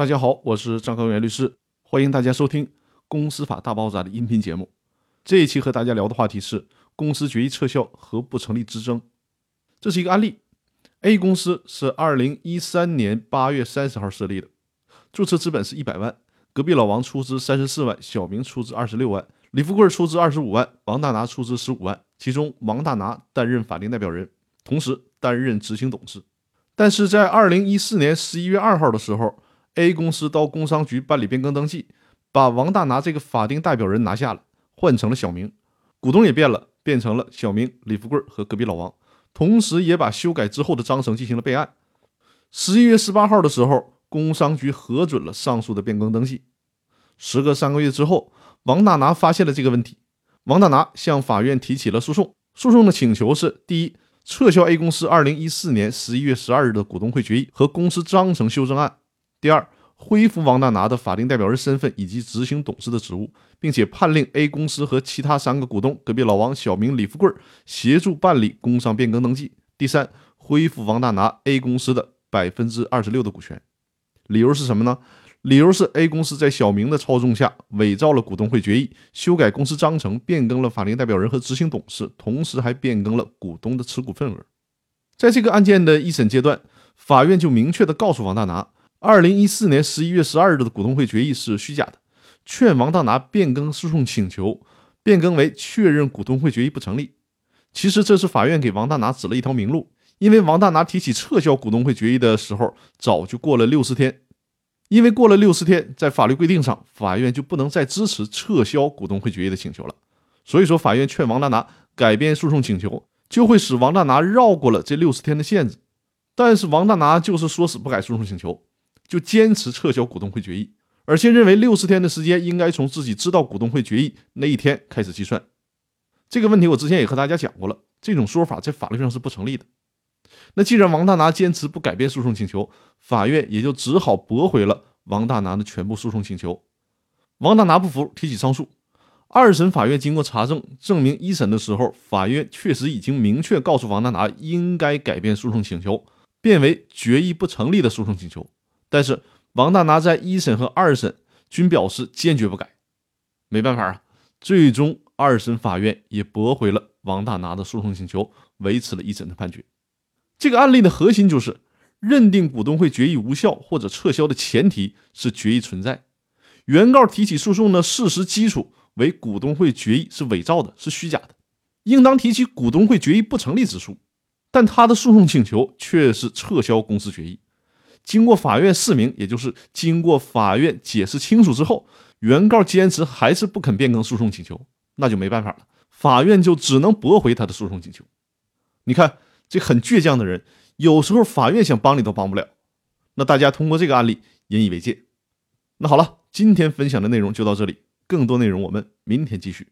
大家好，我是张高原律师，欢迎大家收听《公司法大爆炸》的音频节目。这一期和大家聊的话题是公司决议撤销和不成立之争。这是一个案例：A 公司是二零一三年八月三十号设立的，注册资本是一百万，隔壁老王出资三十四万，小明出资二十六万，李富贵出资二十五万，王大拿出资十五万，其中王大拿担任法定代表人，同时担任执行董事。但是在二零一四年十一月二号的时候，A 公司到工商局办理变更登记，把王大拿这个法定代表人拿下了，换成了小明，股东也变了，变成了小明、李富贵和隔壁老王，同时也把修改之后的章程进行了备案。十一月十八号的时候，工商局核准了上述的变更登记。时隔三个月之后，王大拿发现了这个问题，王大拿向法院提起了诉讼。诉讼的请求是：第一，撤销 A 公司二零一四年十一月十二日的股东会决议和公司章程修正案。第二，恢复王大拿的法定代表人身份以及执行董事的职务，并且判令 A 公司和其他三个股东隔壁老王、小明、李富贵协助办理工商变更登记。第三，恢复王大拿 A 公司的百分之二十六的股权。理由是什么呢？理由是 A 公司在小明的操纵下伪造了股东会决议，修改公司章程，变更了法定代表人和执行董事，同时还变更了股东的持股份额。在这个案件的一审阶段，法院就明确的告诉王大拿。二零一四年十一月十二日的股东会决议是虚假的，劝王大拿变更诉讼请求，变更为确认股东会决议不成立。其实这是法院给王大拿指了一条明路，因为王大拿提起撤销股东会决议的时候，早就过了六十天，因为过了六十天，在法律规定上，法院就不能再支持撤销股东会决议的请求了。所以说，法院劝王大拿改变诉讼请求，就会使王大拿绕过了这六十天的限制。但是王大拿就是说死不改诉讼请求。就坚持撤销股东会决议，而且认为六十天的时间应该从自己知道股东会决议那一天开始计算。这个问题我之前也和大家讲过了，这种说法在法律上是不成立的。那既然王大拿坚持不改变诉讼请求，法院也就只好驳回了王大拿的全部诉讼请求。王大拿不服，提起上诉。二审法院经过查证，证明一审的时候，法院确实已经明确告诉王大拿应该改变诉讼请求，变为决议不成立的诉讼请求。但是王大拿在一审和二审均表示坚决不改，没办法啊，最终二审法院也驳回了王大拿的诉讼请求，维持了一审的判决。这个案例的核心就是认定股东会决议无效或者撤销的前提是决议存在。原告提起诉讼的事实基础为股东会决议是伪造的，是虚假的，应当提起股东会决议不成立之诉，但他的诉讼请求却是撤销公司决议。经过法院释明，也就是经过法院解释清楚之后，原告坚持还是不肯变更诉讼请求，那就没办法了，法院就只能驳回他的诉讼请求。你看，这很倔强的人，有时候法院想帮你都帮不了。那大家通过这个案例引以为戒。那好了，今天分享的内容就到这里，更多内容我们明天继续。